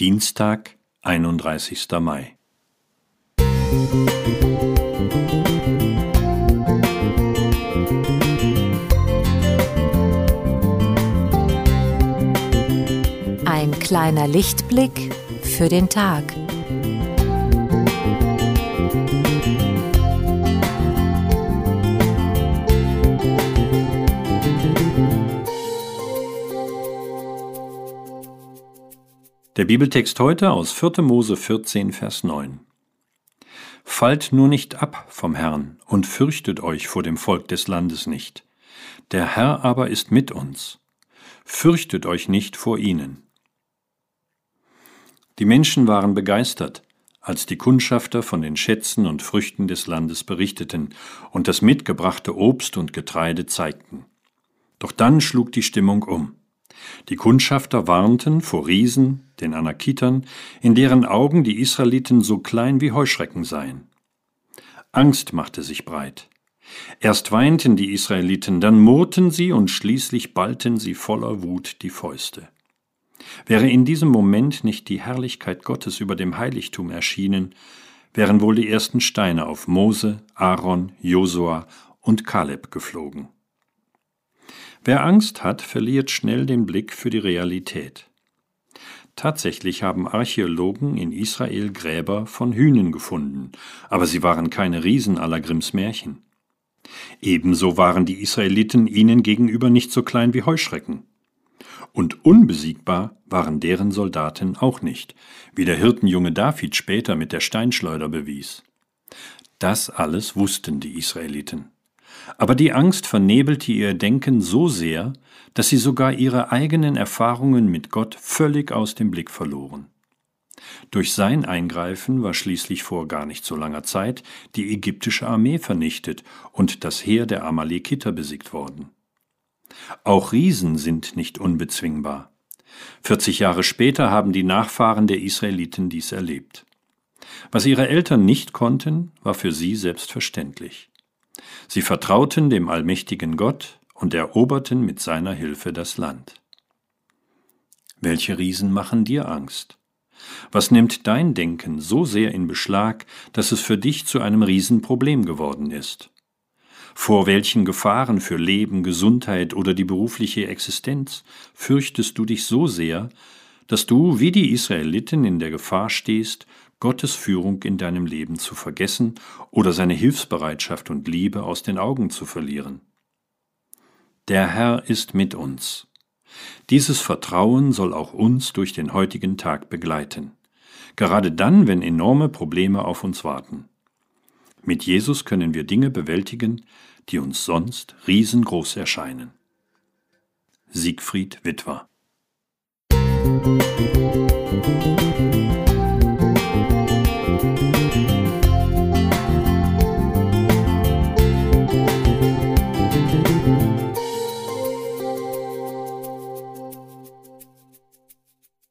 Dienstag, 31. Mai. Ein kleiner Lichtblick für den Tag. Der Bibeltext heute aus 4. Mose 14, Vers 9. Fallt nur nicht ab vom Herrn und fürchtet euch vor dem Volk des Landes nicht. Der Herr aber ist mit uns. Fürchtet euch nicht vor ihnen. Die Menschen waren begeistert, als die Kundschafter von den Schätzen und Früchten des Landes berichteten und das mitgebrachte Obst und Getreide zeigten. Doch dann schlug die Stimmung um. Die Kundschafter warnten vor Riesen, den Anakitern, in deren Augen die Israeliten so klein wie Heuschrecken seien. Angst machte sich breit. Erst weinten die Israeliten, dann murrten sie und schließlich ballten sie voller Wut die Fäuste. Wäre in diesem Moment nicht die Herrlichkeit Gottes über dem Heiligtum erschienen, wären wohl die ersten Steine auf Mose, Aaron, Josua und Kaleb geflogen. Wer Angst hat, verliert schnell den Blick für die Realität. Tatsächlich haben Archäologen in Israel Gräber von Hühnen gefunden, aber sie waren keine Riesen aller Grimms Märchen. Ebenso waren die Israeliten ihnen gegenüber nicht so klein wie Heuschrecken. Und unbesiegbar waren deren Soldaten auch nicht, wie der Hirtenjunge David später mit der Steinschleuder bewies. Das alles wussten die Israeliten. Aber die Angst vernebelte ihr Denken so sehr, dass sie sogar ihre eigenen Erfahrungen mit Gott völlig aus dem Blick verloren. Durch sein Eingreifen war schließlich vor gar nicht so langer Zeit die ägyptische Armee vernichtet und das Heer der Amalekiter besiegt worden. Auch Riesen sind nicht unbezwingbar. 40 Jahre später haben die Nachfahren der Israeliten dies erlebt. Was ihre Eltern nicht konnten, war für sie selbstverständlich. Sie vertrauten dem allmächtigen Gott und eroberten mit seiner Hilfe das Land. Welche Riesen machen dir Angst? Was nimmt dein Denken so sehr in Beschlag, dass es für dich zu einem Riesenproblem geworden ist? Vor welchen Gefahren für Leben, Gesundheit oder die berufliche Existenz fürchtest du dich so sehr, dass du, wie die Israeliten, in der Gefahr stehst, Gottes Führung in deinem Leben zu vergessen oder seine Hilfsbereitschaft und Liebe aus den Augen zu verlieren. Der Herr ist mit uns. Dieses Vertrauen soll auch uns durch den heutigen Tag begleiten, gerade dann, wenn enorme Probleme auf uns warten. Mit Jesus können wir Dinge bewältigen, die uns sonst riesengroß erscheinen. Siegfried Witwer Musik